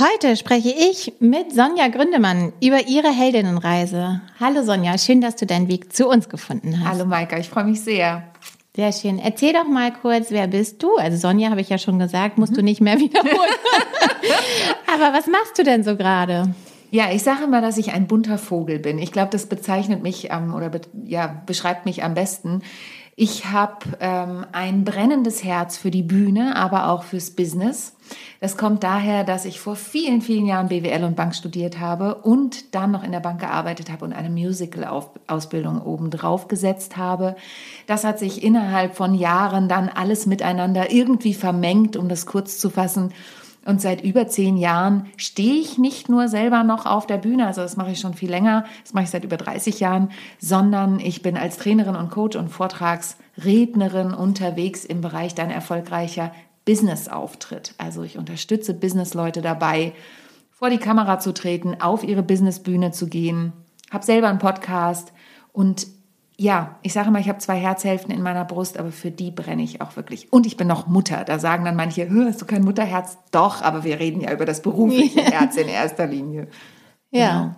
Heute spreche ich mit Sonja Gründemann über ihre Heldinnenreise. Hallo Sonja, schön, dass du deinen Weg zu uns gefunden hast. Hallo Maika, ich freue mich sehr. Sehr schön. Erzähl doch mal kurz, wer bist du? Also Sonja habe ich ja schon gesagt, musst du nicht mehr wiederholen. Aber was machst du denn so gerade? Ja, ich sage immer, dass ich ein bunter Vogel bin. Ich glaube, das bezeichnet mich ähm, oder be ja, beschreibt mich am besten. Ich habe ähm, ein brennendes Herz für die Bühne, aber auch fürs Business. Das kommt daher, dass ich vor vielen, vielen Jahren BWL und Bank studiert habe und dann noch in der Bank gearbeitet habe und eine Musical-Ausbildung obendrauf gesetzt habe. Das hat sich innerhalb von Jahren dann alles miteinander irgendwie vermengt, um das kurz zu fassen. Und seit über zehn Jahren stehe ich nicht nur selber noch auf der Bühne, also das mache ich schon viel länger, das mache ich seit über 30 Jahren, sondern ich bin als Trainerin und Coach und Vortragsrednerin unterwegs im Bereich dein erfolgreicher Business-Auftritt. Also ich unterstütze Businessleute dabei, vor die Kamera zu treten, auf ihre Businessbühne zu gehen, habe selber einen Podcast und ja, ich sage mal, ich habe zwei Herzhälften in meiner Brust, aber für die brenne ich auch wirklich. Und ich bin noch Mutter. Da sagen dann manche, hast du kein Mutterherz? Doch, aber wir reden ja über das berufliche Herz in erster Linie. Ja. Genau.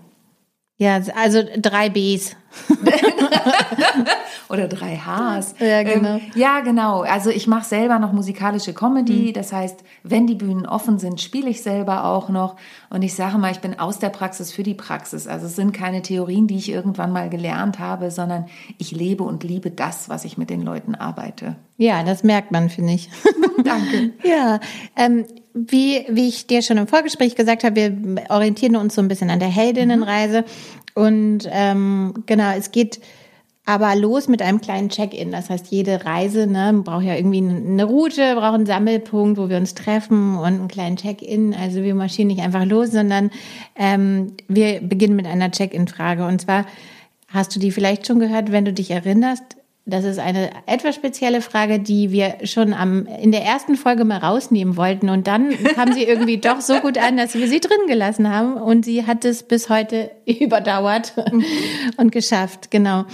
Ja, also drei Bs. Oder drei Hs. Ja, genau. Ähm, ja, genau. Also ich mache selber noch musikalische Comedy. Mhm. Das heißt, wenn die Bühnen offen sind, spiele ich selber auch noch. Und ich sage mal, ich bin aus der Praxis für die Praxis. Also es sind keine Theorien, die ich irgendwann mal gelernt habe, sondern ich lebe und liebe das, was ich mit den Leuten arbeite. Ja, das merkt man, finde ich. Danke. ja, ähm, wie, wie ich dir schon im Vorgespräch gesagt habe, wir orientieren uns so ein bisschen an der Heldinnenreise. Und ähm, genau, es geht aber los mit einem kleinen Check-in. Das heißt, jede Reise ne, braucht ja irgendwie eine Route, braucht einen Sammelpunkt, wo wir uns treffen und einen kleinen Check-in. Also wir marschieren nicht einfach los, sondern ähm, wir beginnen mit einer Check-in-Frage. Und zwar hast du die vielleicht schon gehört, wenn du dich erinnerst, das ist eine etwas spezielle Frage, die wir schon am, in der ersten Folge mal rausnehmen wollten. Und dann kam sie irgendwie doch so gut an, dass wir sie drin gelassen haben. Und sie hat es bis heute überdauert und geschafft. Genau.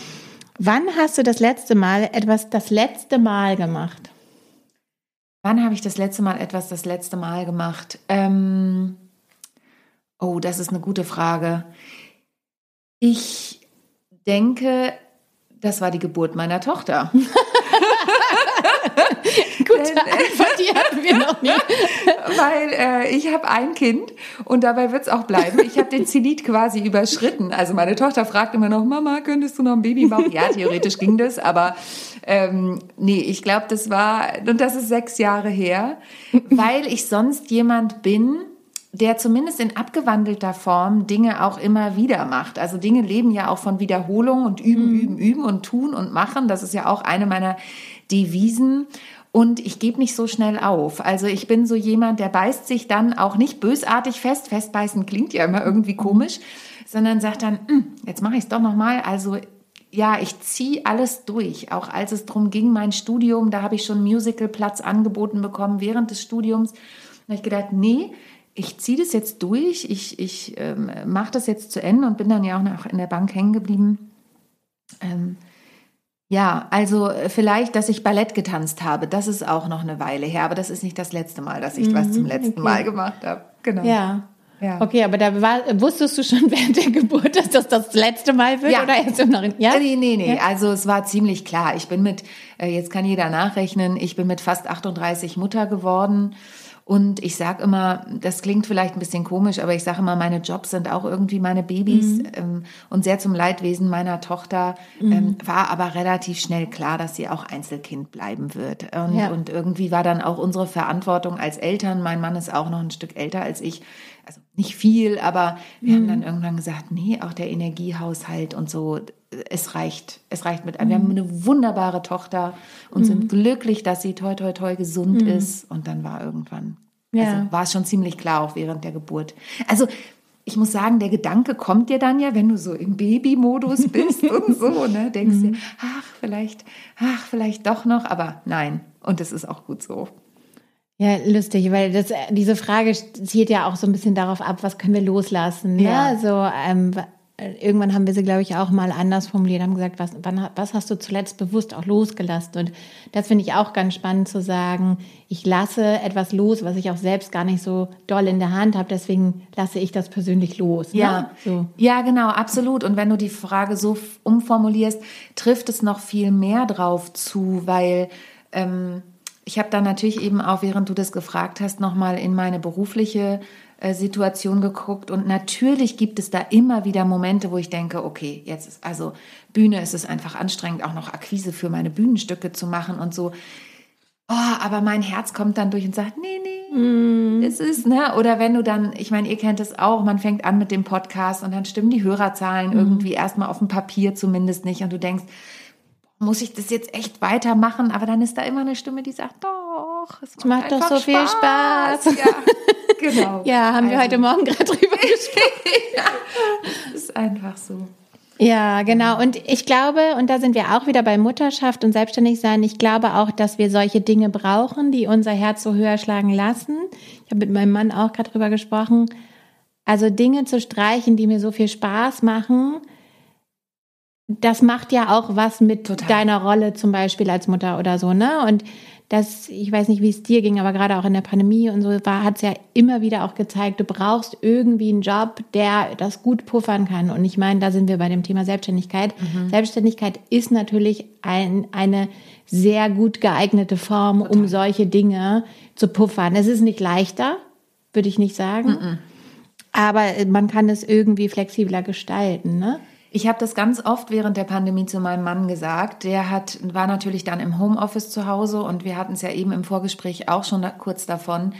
Wann hast du das letzte Mal etwas das letzte Mal gemacht? Wann habe ich das letzte Mal etwas das letzte Mal gemacht? Ähm oh, das ist eine gute Frage. Ich denke, das war die Geburt meiner Tochter. Gute Antwort, die hatten wir noch nie. Weil äh, ich habe ein Kind und dabei wird es auch bleiben. Ich habe den Zenit quasi überschritten. Also meine Tochter fragt immer noch, Mama, könntest du noch ein Baby machen? Ja, theoretisch ging das, aber ähm, nee, ich glaube, das war, und das ist sechs Jahre her, weil ich sonst jemand bin, der zumindest in abgewandelter Form Dinge auch immer wieder macht. Also Dinge leben ja auch von Wiederholung und üben, mhm. üben, üben und tun und machen. Das ist ja auch eine meiner Devisen. Und ich gebe nicht so schnell auf. Also ich bin so jemand, der beißt sich dann auch nicht bösartig fest. Festbeißen klingt ja immer irgendwie komisch, sondern sagt dann, hm, jetzt mache ich es doch nochmal. Also ja, ich ziehe alles durch. Auch als es darum ging, mein Studium, da habe ich schon Musicalplatz angeboten bekommen während des Studiums. Da habe ich gedacht, nee, ich ziehe das jetzt durch, ich, ich ähm, mache das jetzt zu Ende und bin dann ja auch noch in der Bank hängen geblieben. Ähm, ja, also äh, vielleicht, dass ich Ballett getanzt habe, das ist auch noch eine Weile her, aber das ist nicht das letzte Mal, dass ich mhm, was zum letzten okay. Mal gemacht habe. Genau. Ja. Ja. Okay, aber da war, wusstest du schon während der Geburt, dass das das letzte Mal wird ja. oder erst im Nachhinein? Ja? Nee, nee, nee. Ja? Also es war ziemlich klar. Ich bin mit, äh, jetzt kann jeder nachrechnen, ich bin mit fast 38 Mutter geworden. Und ich sage immer, das klingt vielleicht ein bisschen komisch, aber ich sage immer, meine Jobs sind auch irgendwie meine Babys. Mhm. Ähm, und sehr zum Leidwesen meiner Tochter mhm. ähm, war aber relativ schnell klar, dass sie auch Einzelkind bleiben wird. Und, ja. und irgendwie war dann auch unsere Verantwortung als Eltern, mein Mann ist auch noch ein Stück älter als ich, also nicht viel, aber wir mhm. haben dann irgendwann gesagt, nee, auch der Energiehaushalt und so, es reicht, es reicht mit einem. Wir haben mhm. eine wunderbare Tochter und mhm. sind glücklich, dass sie toi toi toi gesund mhm. ist. Und dann war irgendwann Ja. Also war es schon ziemlich klar, auch während der Geburt. Also ich muss sagen, der Gedanke kommt dir dann ja, wenn du so im Babymodus bist und so, ne? Denkst dir, ach, vielleicht, ach, vielleicht doch noch, aber nein. Und das ist auch gut so. Ja, lustig, weil das, diese Frage zielt ja auch so ein bisschen darauf ab, was können wir loslassen. Ne? Ja. So, ähm, irgendwann haben wir sie, glaube ich, auch mal anders formuliert, haben gesagt, was, wann, was hast du zuletzt bewusst auch losgelassen? Und das finde ich auch ganz spannend zu sagen, ich lasse etwas los, was ich auch selbst gar nicht so doll in der Hand habe, deswegen lasse ich das persönlich los. Ne? Ja, So. ja, genau, absolut. Und wenn du die Frage so umformulierst, trifft es noch viel mehr drauf zu, weil ähm, ich habe dann natürlich eben auch, während du das gefragt hast, nochmal in meine berufliche äh, Situation geguckt. Und natürlich gibt es da immer wieder Momente, wo ich denke, okay, jetzt ist also Bühne, ist es einfach anstrengend, auch noch Akquise für meine Bühnenstücke zu machen und so. Oh, aber mein Herz kommt dann durch und sagt, nee, nee, es ist, ne? Oder wenn du dann, ich meine, ihr kennt es auch, man fängt an mit dem Podcast und dann stimmen die Hörerzahlen irgendwie erstmal auf dem Papier zumindest nicht und du denkst, muss ich das jetzt echt weitermachen? Aber dann ist da immer eine Stimme, die sagt, doch, es macht, macht doch so viel Spaß. Ja, genau. Ja, haben wir Also, heute Morgen gerade drüber gesprochen. Es ist einfach so. Ja, genau. Und ich glaube, und da sind wir auch wieder bei Mutterschaft und Selbstständigsein, ich glaube auch, dass wir solche Dinge brauchen, die unser Herz so höher schlagen lassen. Ich habe mit meinem Mann auch gerade drüber gesprochen. Also Dinge zu streichen, die mir so viel Spaß machen, das macht ja auch was mit Total. deiner Rolle zum Beispiel als Mutter oder so, ne? Und das, ich weiß nicht, wie es dir ging, aber gerade auch in der Pandemie und so war, hat es ja immer wieder auch gezeigt, du brauchst irgendwie einen Job, der das gut puffern kann. Und ich meine, da sind wir bei dem Thema Selbstständigkeit. Selbstständigkeit ist natürlich ein, eine sehr gut geeignete Form, um solche Dinge zu puffern. Es ist nicht leichter, würde ich nicht sagen. Aber man kann es irgendwie flexibler gestalten, ne? Ich habe das ganz oft während der Pandemie zu meinem Mann gesagt. Der hat, war natürlich dann im Homeoffice zu Hause und wir hatten es ja eben im Vorgespräch auch schon da, kurz davon,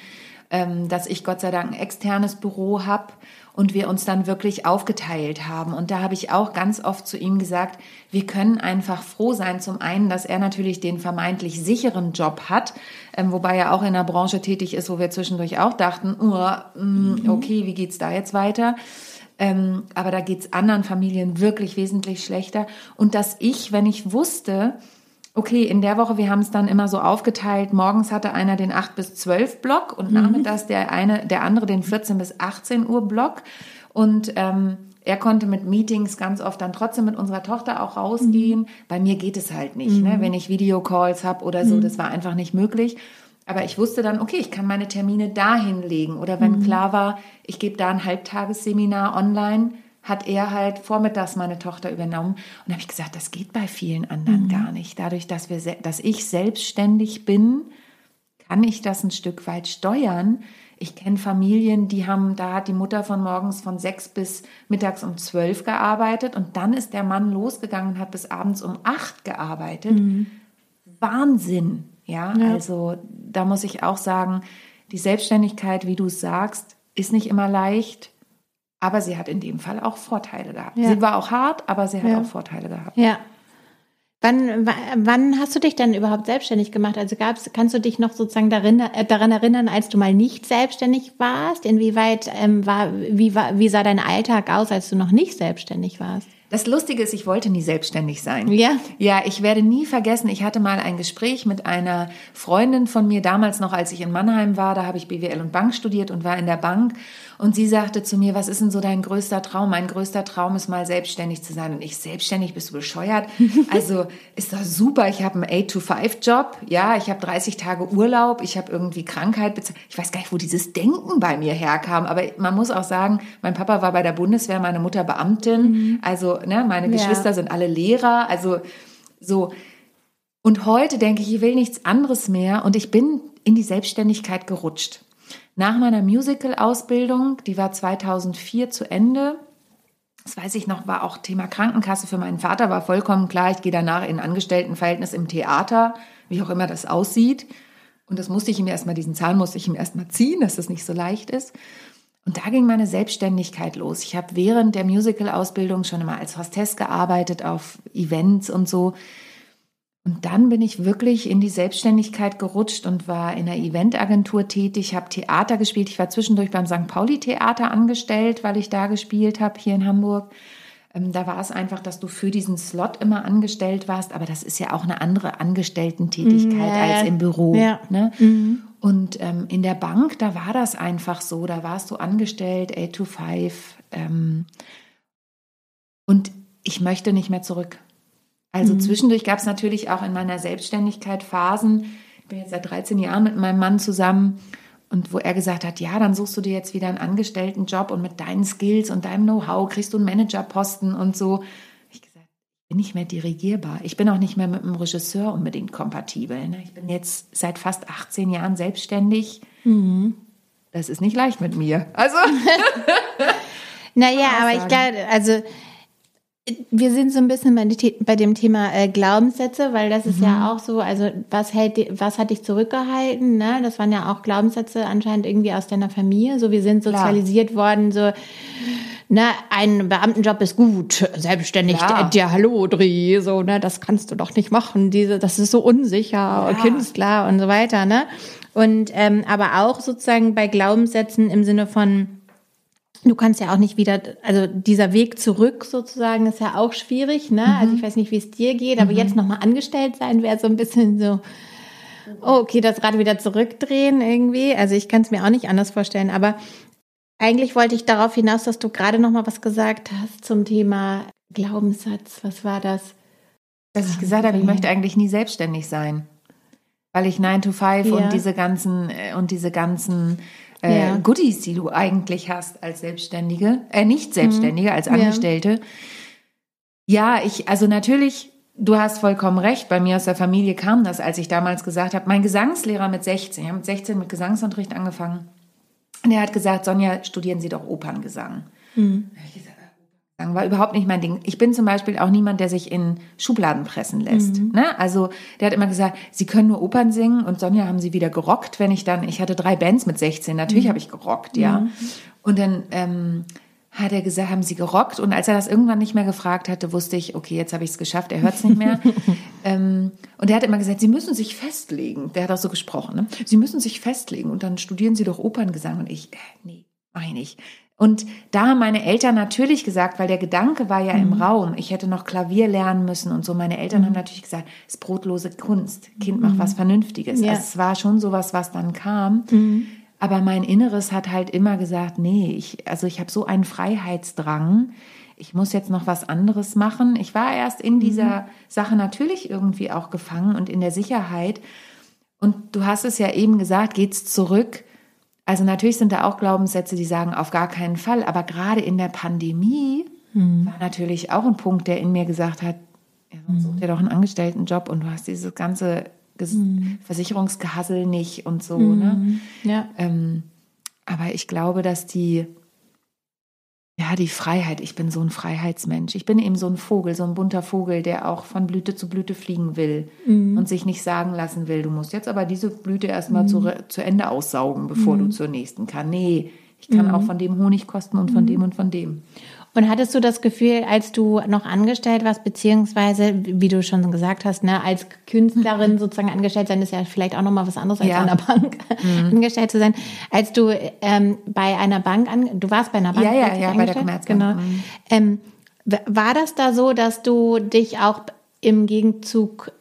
ähm, dass ich Gott sei Dank ein externes Büro habe und wir uns dann wirklich aufgeteilt haben. Und da habe ich auch ganz oft zu ihm gesagt, wir können einfach froh sein, zum einen, dass er natürlich den vermeintlich sicheren Job hat, ähm, wobei er auch in einer Branche tätig ist, wo wir zwischendurch auch dachten, oh, mm, okay, wie geht's da jetzt weiter? Ähm, aber da geht's anderen Familien wirklich wesentlich schlechter. Und dass ich, wenn ich wusste, okay, in der Woche, wir haben es dann immer so aufgeteilt, morgens hatte einer den 8 bis 12 Block und nachmittags der eine, der andere den 14 bis 18 Uhr Block. Und ähm, er konnte mit Meetings ganz oft dann trotzdem mit unserer Tochter auch rausgehen. Bei mir geht es halt nicht, ne? wenn ich Videocalls habe oder so, das war einfach nicht möglich. Aber ich wusste dann, okay, ich kann meine Termine dahin legen. Oder wenn klar war, ich gebe da ein Halbtagesseminar online, hat er halt vormittags meine Tochter übernommen. Und da habe ich gesagt, das geht bei vielen anderen gar nicht. Dadurch, dass, wir, dass ich selbstständig bin, kann ich das ein Stück weit steuern. Ich kenne Familien, die haben, da hat die Mutter von morgens von sechs bis mittags um zwölf gearbeitet und dann ist der Mann losgegangen und hat bis abends um acht gearbeitet. Wahnsinn. Ja, also da muss ich auch sagen, die Selbstständigkeit, wie du es sagst, ist nicht immer leicht, aber sie hat in dem Fall auch Vorteile gehabt. Ja. Sie war auch hart, aber sie hat Ja. auch Vorteile gehabt. Ja. Wann, wa- wann hast du dich denn überhaupt selbstständig gemacht? Also gab's, kannst du dich noch sozusagen darin, äh, daran erinnern, als du mal nicht selbstständig warst? Inwieweit ähm, war, wie, war, wie sah dein Alltag aus, als du noch nicht selbstständig warst? Das Lustige ist, ich wollte nie selbstständig sein. Ja. Ja, ich werde nie vergessen, ich hatte mal ein Gespräch mit einer Freundin von mir, damals noch, als ich in Mannheim war, da habe ich BWL und Bank studiert und war in der Bank. Und sie sagte zu mir, was ist denn so dein größter Traum? Mein größter Traum ist mal selbstständig zu sein. Und ich, selbstständig, bist du bescheuert? Also ist doch super, ich habe einen 8-to-5-Job, ja, ich habe 30 Tage Urlaub, ich habe irgendwie Krankheit bezahlt. Ich weiß gar nicht, wo dieses Denken bei mir herkam, aber man muss auch sagen, mein Papa war bei der Bundeswehr, meine Mutter Beamtin, also ne, meine Ja. Geschwister sind alle Lehrer, also so. Und heute denke ich, ich will nichts anderes mehr und ich bin in die Selbstständigkeit gerutscht. Nach meiner Musical-Ausbildung, die war 2004 zu Ende, das weiß ich noch, war auch Thema Krankenkasse für meinen Vater, war vollkommen klar, ich gehe danach in Angestelltenverhältnis im Theater, wie auch immer das aussieht. Und das musste ich ihm erstmal, diesen Zahn musste ich ihm erstmal ziehen, dass das nicht so leicht ist. Und da ging meine Selbstständigkeit los. Ich habe während der Musical-Ausbildung schon immer als Hostess gearbeitet auf Events und so. Und dann bin ich wirklich in die Selbstständigkeit gerutscht und war in der Eventagentur tätig, habe Theater gespielt. Ich war zwischendurch beim St. Pauli Theater angestellt, weil ich da gespielt habe, hier in Hamburg. Ähm, da war es einfach, dass du für diesen Slot immer angestellt warst, aber das ist ja auch eine andere Angestellten-Tätigkeit Ja. als im Büro. Ja. Ne? Und ähm, in der Bank, da war das einfach so, da warst du angestellt, 8 to 5. Ähm, und ich möchte nicht mehr zurück. Also zwischendurch gab es natürlich auch in meiner Selbstständigkeit Phasen. Ich bin jetzt seit 13 Jahren mit meinem Mann zusammen und wo er gesagt hat, ja, dann suchst du dir jetzt wieder einen Angestelltenjob und mit deinen Skills und deinem Know-how kriegst du einen Managerposten und so. Ich gesagt, ich bin nicht mehr dirigierbar. Ich bin auch nicht mehr mit einem Regisseur unbedingt kompatibel. Ne? Ich bin jetzt seit fast 18 Jahren selbstständig. Das ist nicht leicht mit mir. Also Naja, aber ich glaube, also wir sind so ein bisschen bei, dem Thema äh, Glaubenssätze, weil das ist Mhm. ja auch so, also was hält, was hat dich zurückgehalten? Ne? Das waren ja auch Glaubenssätze anscheinend irgendwie aus deiner Familie. So, wir sind Klar. sozialisiert worden, so, ne, ein Beamtenjob ist gut, selbstständig, Ja. der, der Hallo Dreh, so, ne, das kannst du doch nicht machen, diese, das ist so unsicher, Künstler und so weiter, ne? Und ähm, aber auch sozusagen bei Glaubenssätzen im Sinne von Du kannst ja auch nicht wieder, also dieser Weg zurück sozusagen ist ja auch schwierig, ne? Also ich weiß nicht, wie es dir geht, aber jetzt nochmal angestellt sein wäre so ein bisschen so, oh, okay, das Rad wieder zurückdrehen irgendwie. Also ich kann es mir auch nicht anders vorstellen, aber eigentlich wollte ich darauf hinaus, dass du gerade nochmal was gesagt hast zum Thema Glaubenssatz. Was war das? dass ich gesagt habe, ich möchte eigentlich nie selbstständig sein. Weil ich 9 to 5 Ja. und diese ganzen äh, und diese ganzen äh, Ja. Goodies, die du eigentlich hast als Selbstständige, äh, nicht Selbstständige, als Mhm. Ja. Angestellte. Ja, ich, also natürlich, du hast vollkommen recht, bei mir aus der Familie kam das, als ich damals gesagt habe, mein Gesangslehrer mit 16, ich habe mit 16 mit Gesangsunterricht angefangen, und er hat gesagt, Sonja, studieren Sie doch Operngesang. Mhm. Da ich gesagt, Operngesang war überhaupt nicht mein Ding. Ich bin zum Beispiel auch niemand, der sich in Schubladen pressen lässt. Mhm. Ne? Also der hat immer gesagt, Sie können nur Opern singen und Sonja haben Sie wieder gerockt, wenn ich dann, ich hatte drei Bands mit 16, Mhm. natürlich habe ich gerockt, ja. Und dann ähm, hat er gesagt, haben Sie gerockt? Und als er das irgendwann nicht mehr gefragt hatte, wusste ich, okay, jetzt habe ich es geschafft, er hört es nicht mehr. ähm, und er hat immer gesagt, Sie müssen sich festlegen. Der hat auch so gesprochen, ne? Sie müssen sich festlegen und dann studieren Sie doch Operngesang. Und ich, äh, nee, mach ich nicht. Und da haben meine Eltern natürlich gesagt, weil der Gedanke war ja im Raum, ich hätte noch Klavier lernen müssen und so. Meine Eltern haben natürlich gesagt, es ist brotlose Kunst. Kind macht was Vernünftiges. Ja. Also es war schon sowas, was dann kam. Aber mein Inneres hat halt immer gesagt, nee, ich, also ich habe so einen Freiheitsdrang. Ich muss jetzt noch was anderes machen. Ich war erst in dieser Sache natürlich irgendwie auch gefangen und in der Sicherheit. Und du hast es ja eben gesagt, geht's zurück. Also natürlich sind da auch Glaubenssätze, die sagen, auf gar keinen Fall. Aber gerade in der Pandemie war natürlich auch ein Punkt, der in mir gesagt hat, ja, sonst such dir doch einen Angestelltenjob und du hast dieses ganze Ges Versicherungsgehassel nicht und so. Ne? Ja. Ähm, aber ich glaube, dass die, ja, die Freiheit, ich bin so ein Freiheitsmensch. Ich bin eben so ein Vogel, so ein bunter Vogel, der auch von Blüte zu Blüte fliegen will und sich nicht sagen lassen will, du musst jetzt aber diese Blüte erstmal zu, zu Ende aussaugen, bevor du zur nächsten kann. Nee, ich kann auch von dem Honig kosten und von dem und von dem. Und hattest du das Gefühl, als du noch angestellt warst, beziehungsweise, wie du schon gesagt hast, ne, als Künstlerin sozusagen angestellt sein, ist ja vielleicht auch nochmal was anderes als Ja. an der Bank angestellt zu sein. Als du ähm, bei einer Bank, an, du warst bei einer Bank Ja, ja, ja, bei der? Commerzbank. Genau. Ähm, w- war das da so, dass du dich auch im Gegenzug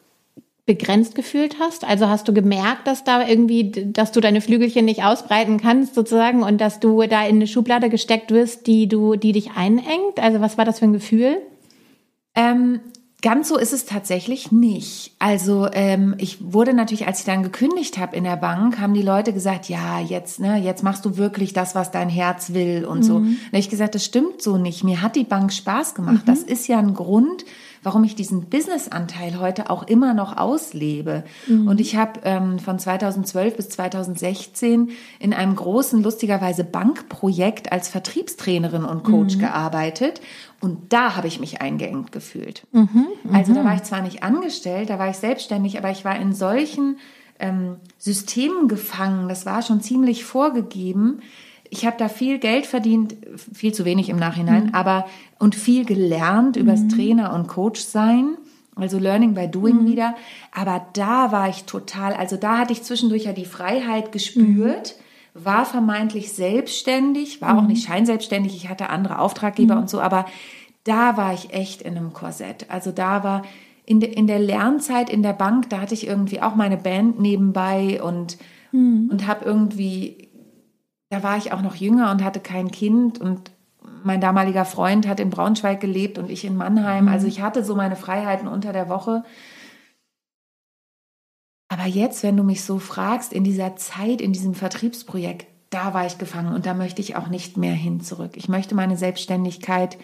begrenzt gefühlt hast? Also hast du gemerkt, dass da irgendwie, dass du deine Flügelchen nicht ausbreiten kannst sozusagen und dass du da in eine Schublade gesteckt wirst, die du, die dich einengt? Also was war das für ein Gefühl? Ähm, ganz so ist es tatsächlich nicht. Also ähm, ich wurde natürlich, als ich dann gekündigt habe in der Bank, haben die Leute gesagt, ja, jetzt, ne, jetzt machst du wirklich das, was dein Herz will und so. Und ich gesagt, das stimmt so nicht. Mir hat die Bank Spaß gemacht. Das ist ja ein Grund, warum ich diesen Businessanteil heute auch immer noch auslebe. Und ich habe ähm, von 2012 bis 2016 in einem großen, lustigerweise Bankprojekt als Vertriebstrainerin und Coach gearbeitet. Und da habe ich mich eingeengt gefühlt. also da war ich zwar nicht angestellt, da war ich selbstständig, aber ich war in solchen ähm, Systemen gefangen. Das war schon ziemlich vorgegeben. Ich habe da viel Geld verdient, viel zu wenig im Nachhinein, aber und viel gelernt übers Trainer und Coach sein. Also Learning by Doing mhm. wieder. Aber da war ich total, also da hatte ich zwischendurch ja die Freiheit gespürt, mhm. war vermeintlich selbstständig, war auch mhm. nicht scheinselbstständig, ich hatte andere Auftraggeber mhm. und so, aber da war ich echt in einem Korsett. Also da war in, de, in der Lernzeit in der Bank, da hatte ich irgendwie auch meine Band nebenbei und, mhm. und habe irgendwie, da war ich auch noch jünger und hatte kein Kind und mein damaliger Freund hat in Braunschweig gelebt und ich in Mannheim. Mhm. Also ich hatte so meine Freiheiten unter der Woche. Aber jetzt, wenn du mich so fragst, in dieser Zeit, in diesem Vertriebsprojekt, da war ich gefangen und da möchte ich auch nicht mehr hin zurück. Ich möchte meine Selbstständigkeit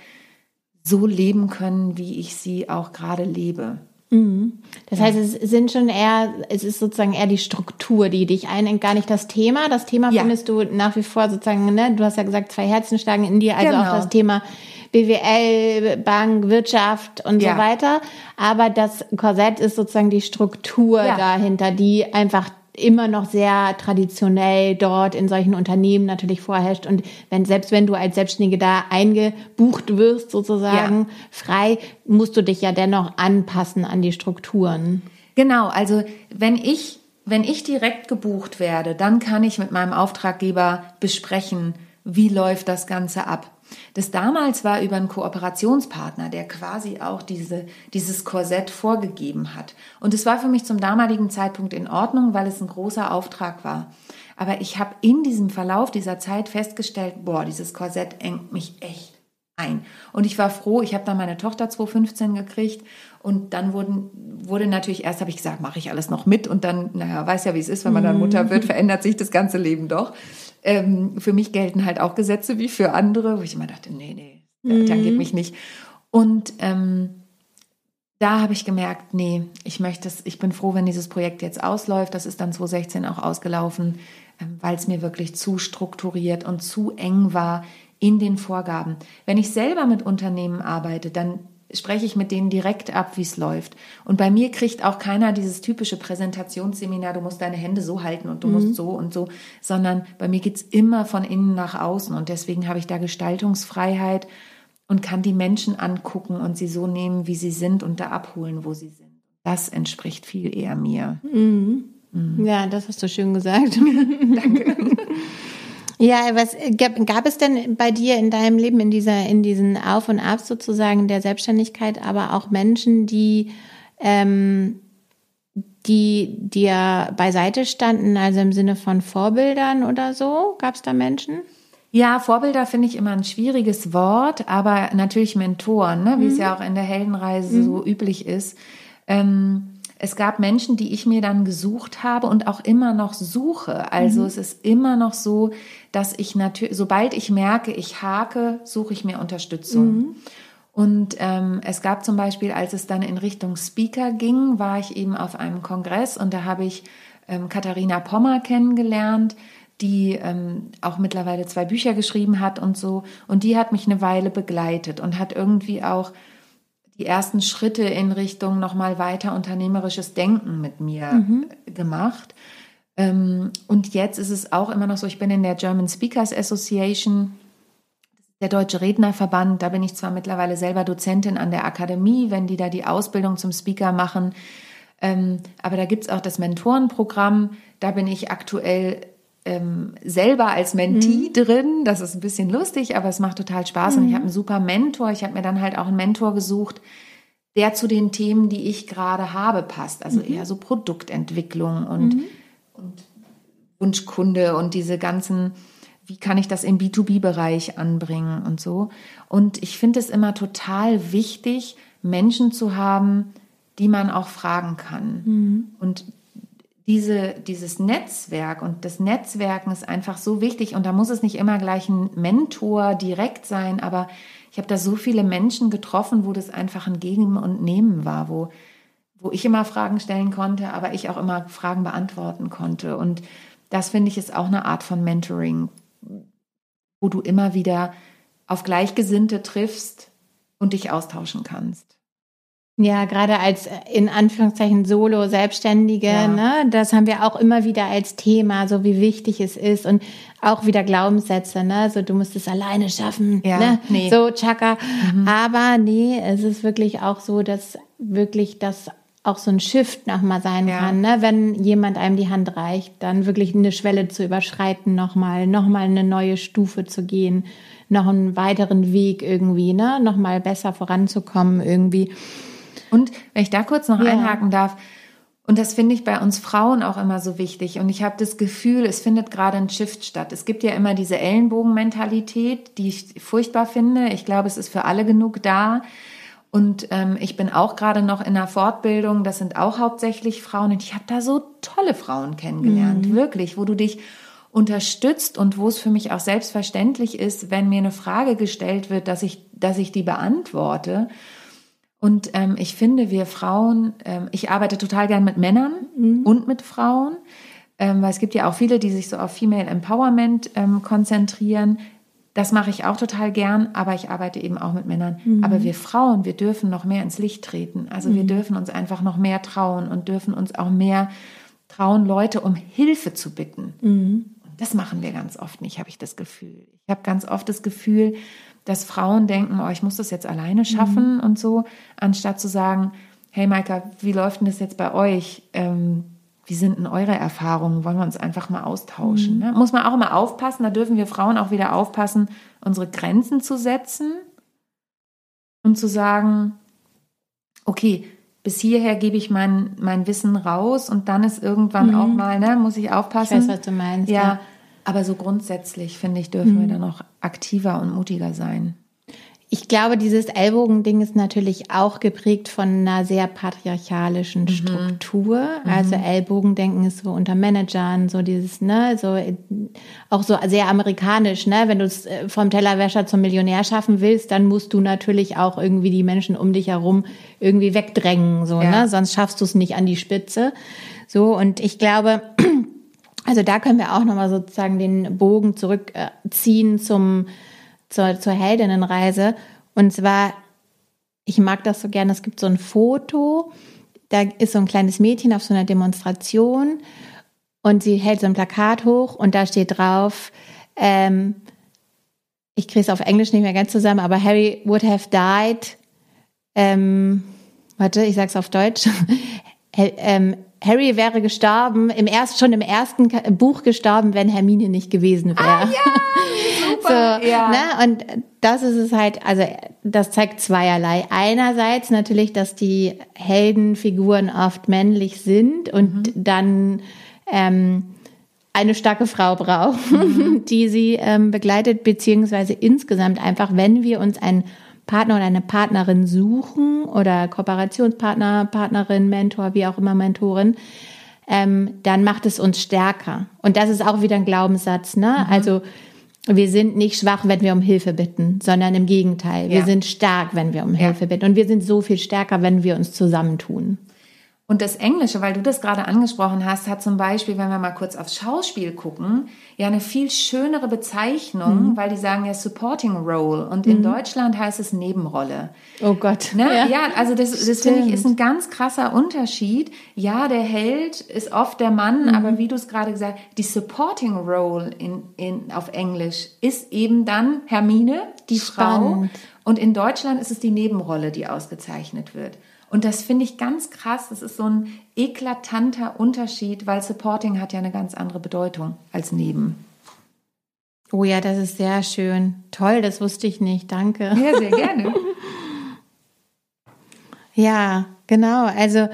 so leben können, wie ich sie auch gerade lebe. Mhm. Das heißt, es sind schon eher, es ist sozusagen eher die Struktur, die dich einengt, gar nicht das Thema. Das Thema ja. findest du nach wie vor sozusagen, ne? du hast ja gesagt, zwei Herzen schlagen in dir, also genau. auch das Thema BWL, Bank, Wirtschaft und ja. so weiter. Aber das Korsett ist sozusagen die Struktur ja. dahinter, die einfach immer noch sehr traditionell dort in solchen Unternehmen natürlich vorherrscht. Und wenn, selbst wenn du als Selbstständige da eingebucht wirst, sozusagen ja. frei, musst du dich ja dennoch anpassen an die Strukturen. Genau, also wenn ich, wenn ich direkt gebucht werde, dann kann ich mit meinem Auftraggeber besprechen, wie läuft das Ganze ab. Das damals war über einen Kooperationspartner, der quasi auch diese, dieses Korsett vorgegeben hat. Und es war für mich zum damaligen Zeitpunkt in Ordnung, weil es ein großer Auftrag war. Aber ich habe in diesem Verlauf dieser Zeit festgestellt, boah, dieses Korsett engt mich echt ein. Und ich war froh, ich habe dann meine Tochter 2015 gekriegt und dann wurden, wurde natürlich erst, habe ich gesagt, mache ich alles noch mit und dann, naja, weiß ja, wie es ist, wenn man dann Mutter wird, verändert sich das ganze Leben doch. Ähm, für mich gelten halt auch Gesetze wie für andere, wo ich immer dachte, nee, nee, mhm. dann geht mich nicht. Und ähm, da habe ich gemerkt, nee, ich möchte es, ich bin froh, wenn dieses Projekt jetzt ausläuft. Das ist dann 2016 auch ausgelaufen, ähm, weil es mir wirklich zu strukturiert und zu eng war in den Vorgaben. Wenn ich selber mit Unternehmen arbeite, dann spreche ich mit denen direkt ab, wie es läuft. Und bei mir kriegt auch keiner dieses typische Präsentationsseminar, du musst deine Hände so halten und du mhm. musst so und so, sondern bei mir geht's immer von innen nach außen. Und deswegen habe ich da Gestaltungsfreiheit und kann die Menschen angucken und sie so nehmen, wie sie sind und da abholen, wo sie sind. Das entspricht viel eher mir. Mhm. Mhm. Ja, das hast du schön gesagt. Danke. Ja, was gab, gab es denn bei dir in deinem Leben, in dieser, in diesen Auf und Abs sozusagen der Selbstständigkeit, aber auch Menschen, die, ähm, die dir beiseite standen, also im Sinne von Vorbildern oder so? Gab es da Menschen? Ja, Vorbilder finde ich immer ein schwieriges Wort, aber natürlich Mentoren, ne? wie mhm. es ja auch in der Heldenreise mhm. so üblich ist. Ähm, es gab Menschen, die ich mir dann gesucht habe und auch immer noch suche. Also mhm. es ist immer noch so, dass ich natürlich, sobald ich merke, ich hake, suche ich mir Unterstützung. Mhm. Und ähm, es gab zum Beispiel, als es dann in Richtung Speaker ging, war ich eben auf einem Kongress und da habe ich ähm, Katharina Pommer kennengelernt, die ähm, auch mittlerweile zwei Bücher geschrieben hat und so. Und die hat mich eine Weile begleitet und hat irgendwie auch die ersten Schritte in Richtung nochmal weiter unternehmerisches Denken mit mir mhm. gemacht. Ähm, und jetzt ist es auch immer noch so, ich bin in der German Speakers Association, der Deutsche Rednerverband, da bin ich zwar mittlerweile selber Dozentin an der Akademie, wenn die da die Ausbildung zum Speaker machen, ähm, aber da gibt es auch das Mentorenprogramm, da bin ich aktuell ähm, selber als Mentee mhm. drin. Das ist ein bisschen lustig, aber es macht total Spaß. Mhm. Und ich habe einen super Mentor. Ich habe mir dann halt auch einen Mentor gesucht, der zu den Themen, die ich gerade habe, passt. Also mhm. eher so Produktentwicklung und, mhm. und Wunschkunde und diese ganzen, wie kann ich das im B2B-Bereich anbringen und so. Und ich finde es immer total wichtig, Menschen zu haben, die man auch fragen kann. Mhm. Und diese, dieses Netzwerk und das Netzwerken ist einfach so wichtig und da muss es nicht immer gleich ein Mentor direkt sein, aber ich habe da so viele Menschen getroffen, wo das einfach ein Geben und Nehmen war, wo, wo ich immer Fragen stellen konnte, aber ich auch immer Fragen beantworten konnte. Und das finde ich ist auch eine Art von Mentoring, wo du immer wieder auf Gleichgesinnte triffst und dich austauschen kannst. Ja, gerade als äh, in Anführungszeichen Solo-Selbstständige, ja. ne, das haben wir auch immer wieder als Thema, so wie wichtig es ist und auch wieder Glaubenssätze, ne, so du musst es alleine schaffen, ja, ne, nee. so Chaka. Mhm. Aber nee, es ist wirklich auch so, dass wirklich das auch so ein Shift nochmal sein ja. kann, ne? wenn jemand einem die Hand reicht, dann wirklich eine Schwelle zu überschreiten, nochmal, nochmal eine neue Stufe zu gehen, noch einen weiteren Weg irgendwie, ne, nochmal besser voranzukommen irgendwie. Und wenn ich da kurz noch ja. einhaken darf, und das finde ich bei uns Frauen auch immer so wichtig. Und ich habe das Gefühl, es findet gerade ein Shift statt. Es gibt ja immer diese Ellenbogenmentalität, die ich furchtbar finde. Ich glaube, es ist für alle genug da. Und ähm, ich bin auch gerade noch in einer Fortbildung. Das sind auch hauptsächlich Frauen. Und ich habe da so tolle Frauen kennengelernt, mhm. wirklich, wo du dich unterstützt und wo es für mich auch selbstverständlich ist, wenn mir eine Frage gestellt wird, dass ich, dass ich die beantworte. Und ähm, ich finde, wir Frauen, ähm, ich arbeite total gern mit Männern mhm. und mit Frauen, ähm, weil es gibt ja auch viele, die sich so auf Female Empowerment ähm, konzentrieren. Das mache ich auch total gern, aber ich arbeite eben auch mit Männern. Mhm. Aber wir Frauen, wir dürfen noch mehr ins Licht treten. Also mhm. wir dürfen uns einfach noch mehr trauen und dürfen uns auch mehr trauen, Leute um Hilfe zu bitten. Mhm. Das machen wir ganz oft nicht, habe ich das Gefühl. Ich habe ganz oft das Gefühl, dass Frauen denken, oh, ich muss das jetzt alleine schaffen mhm. und so, anstatt zu sagen, hey Maika, wie läuft denn das jetzt bei euch? Ähm, wie sind denn eure Erfahrungen? Wollen wir uns einfach mal austauschen? Mhm. Ne? Muss man auch immer aufpassen, da dürfen wir Frauen auch wieder aufpassen, unsere Grenzen zu setzen und zu sagen, okay, bis hierher gebe ich mein, mein Wissen raus und dann ist irgendwann mhm. auch mal, ne, muss ich aufpassen. Ich weiß, was du meinst. Ja, ja. Aber so grundsätzlich, finde ich, dürfen mhm. wir da noch aktiver und mutiger sein. Ich glaube, dieses Ellbogending ist natürlich auch geprägt von einer sehr patriarchalischen mhm. Struktur. Mhm. Also Ellbogendenken ist so unter Managern, so dieses, ne, so auch so sehr amerikanisch, ne? Wenn du es äh, vom Tellerwäscher zum Millionär schaffen willst, dann musst du natürlich auch irgendwie die Menschen um dich herum irgendwie wegdrängen, so, ja. ne? Sonst schaffst du es nicht an die Spitze. So, und ich glaube, also da können wir auch nochmal sozusagen den Bogen zurückziehen zum zur, zur Heldinnenreise. Und zwar, ich mag das so gerne, es gibt so ein Foto, da ist so ein kleines Mädchen auf so einer Demonstration und sie hält so ein Plakat hoch und da steht drauf, ähm, ich kriege es auf Englisch nicht mehr ganz zusammen, aber Harry would have died. Ähm, warte, ich sag's auf Deutsch. ähm, Harry wäre gestorben, im erst, schon im ersten Buch gestorben, wenn Hermine nicht gewesen wäre. Ah, ja, super. so, ja. Ne? Und das ist es halt, also das zeigt zweierlei. Einerseits natürlich, dass die Heldenfiguren oft männlich sind und mhm. dann ähm, eine starke Frau brauchen, mhm. die sie ähm, begleitet, beziehungsweise insgesamt einfach, wenn wir uns ein Partner oder eine Partnerin suchen oder Kooperationspartner, Partnerin, Mentor, wie auch immer Mentorin, ähm, dann macht es uns stärker. Und das ist auch wieder ein Glaubenssatz, ne? Mhm. Also wir sind nicht schwach, wenn wir um Hilfe bitten, sondern im Gegenteil. Wir ja. sind stark, wenn wir um ja. Hilfe bitten. Und wir sind so viel stärker, wenn wir uns zusammentun. Und das Englische, weil du das gerade angesprochen hast, hat zum Beispiel, wenn wir mal kurz aufs Schauspiel gucken, ja eine viel schönere Bezeichnung, mhm. weil die sagen ja Supporting Role und mhm. in Deutschland heißt es Nebenrolle. Oh Gott. Ne? Ja. ja. also das, das finde ich ist ein ganz krasser Unterschied. Ja, der Held ist oft der Mann, mhm. aber wie du es gerade gesagt hast, die Supporting Role in, in, auf Englisch ist eben dann Hermine, die Spannend. Frau. Und in Deutschland ist es die Nebenrolle, die ausgezeichnet wird. Und das finde ich ganz krass. Das ist so ein eklatanter Unterschied, weil Supporting hat ja eine ganz andere Bedeutung als neben. Oh ja, das ist sehr schön. Toll, das wusste ich nicht. Danke. Ja, sehr gerne. ja, genau. Also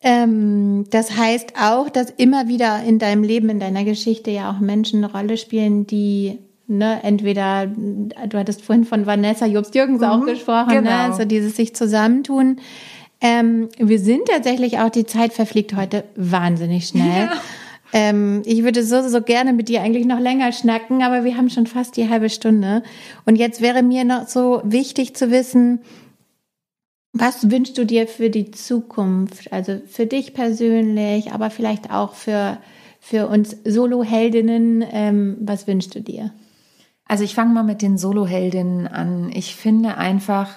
ähm, das heißt auch, dass immer wieder in deinem Leben, in deiner Geschichte ja auch Menschen eine Rolle spielen, die ne, entweder, du hattest vorhin von Vanessa Jobst-Jürgens mhm, auch gesprochen, ne, genau. ne, also dieses sich zusammentun. Ähm, wir sind tatsächlich auch, die Zeit verfliegt heute wahnsinnig schnell. Ja. Ähm, ich würde so, so gerne mit dir eigentlich noch länger schnacken, aber wir haben schon fast die halbe Stunde. Und jetzt wäre mir noch so wichtig zu wissen, was wünschst du dir für die Zukunft? Also für dich persönlich, aber vielleicht auch für, für uns Solo-Heldinnen. Ähm, was wünschst du dir? Also ich fange mal mit den Solo-Heldinnen an. Ich finde einfach,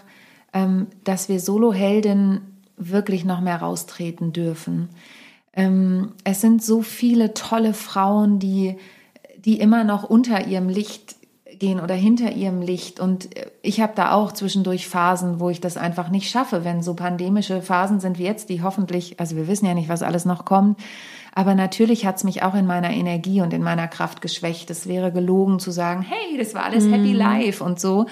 ähm, dass wir Solohelden wirklich noch mehr raustreten dürfen. Ähm, es sind so viele tolle Frauen, die, die immer noch unter ihrem Licht gehen oder hinter ihrem Licht. Und ich habe da auch zwischendurch Phasen, wo ich das einfach nicht schaffe, wenn so pandemische Phasen sind wie jetzt, die hoffentlich, also wir wissen ja nicht, was alles noch kommt. Aber natürlich hat es mich auch in meiner Energie und in meiner Kraft geschwächt. Es wäre gelogen zu sagen, hey, das war alles Happy mhm. Life und so.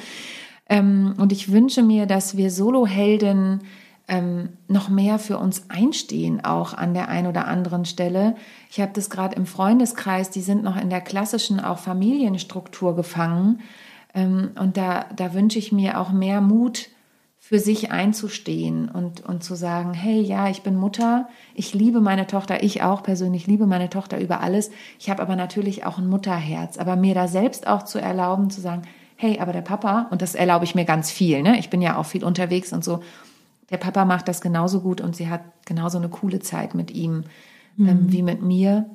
Ähm, und ich wünsche mir, dass wir Solohelden ähm, noch mehr für uns einstehen, auch an der einen oder anderen Stelle. Ich habe das gerade im Freundeskreis, die sind noch in der klassischen auch Familienstruktur gefangen. Ähm, und da, da wünsche ich mir auch mehr Mut, für sich einzustehen und, und zu sagen, hey, ja, ich bin Mutter, ich liebe meine Tochter, ich auch persönlich liebe meine Tochter über alles. Ich habe aber natürlich auch ein Mutterherz, aber mir da selbst auch zu erlauben, zu sagen, hey, aber der Papa, und das erlaube ich mir ganz viel, ne? ich bin ja auch viel unterwegs und so, der Papa macht das genauso gut und sie hat genauso eine coole Zeit mit ihm ähm, mhm. ähm, wie mit mir.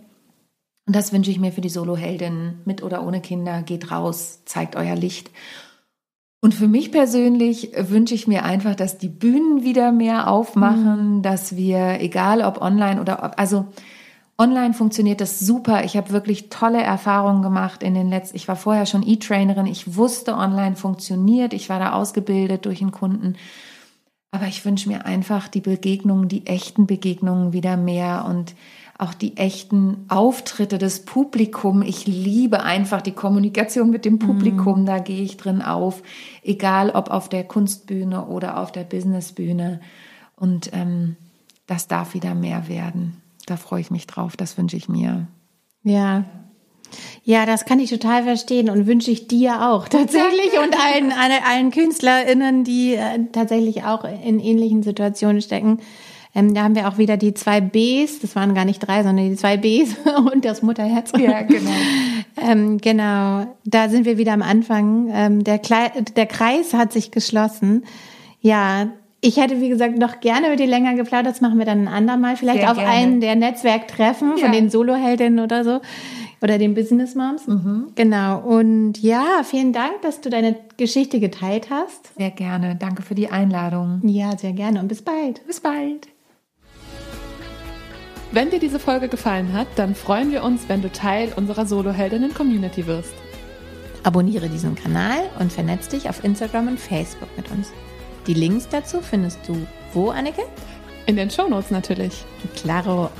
Und das wünsche ich mir für die Soloheldin mit oder ohne Kinder. Geht raus, zeigt euer Licht. Und für mich persönlich wünsche ich mir einfach, dass die Bühnen wieder mehr aufmachen, mhm. dass wir, egal ob online oder ob, also online funktioniert das super. Ich habe wirklich tolle Erfahrungen gemacht in den letzten, ich war vorher schon E-Trainerin, ich wusste, online funktioniert, ich war da ausgebildet durch einen Kunden. Aber ich wünsche mir einfach die Begegnungen, die echten Begegnungen wieder mehr und auch die echten Auftritte des Publikums. Ich liebe einfach die Kommunikation mit dem mhm. Publikum, mm. da gehe ich drin auf, egal ob auf der Kunstbühne oder auf der Businessbühne. Und ähm, das darf wieder mehr werden. Da freue ich mich drauf, das wünsche ich mir. Ja, ja, das kann ich total verstehen und wünsche ich dir auch tatsächlich und allen, allen, KünstlerInnen, die äh, tatsächlich auch in ähnlichen Situationen stecken. Ähm, da haben wir auch wieder die zwei Bs, das waren gar nicht drei, sondern die zwei Bs und das Mutterherz. Ja, genau. ähm, genau, da sind wir wieder am Anfang. Ähm, der, Kle der Kreis hat sich geschlossen. Ja, ich hätte, wie gesagt, noch gerne mit dir länger geplaudert. Das machen wir dann ein andermal. Vielleicht Sehr auf gerne. einen der Netzwerktreffen ja. von den Soloheldinnen oder so. Oder den Business Moms. Mhm. Genau. Und ja, vielen Dank, dass du deine Geschichte geteilt hast. Sehr gerne. Danke für die Einladung. Ja, sehr gerne. Und bis bald. Bis bald. Wenn dir diese Folge gefallen hat, dann freuen wir uns, wenn du Teil unserer Solo-Heldinnen-Community wirst. Abonniere diesen Kanal und vernetz dich auf Instagram und Facebook mit uns. Die Links dazu findest du wo, Anneke? In den Shownotes natürlich. Claro.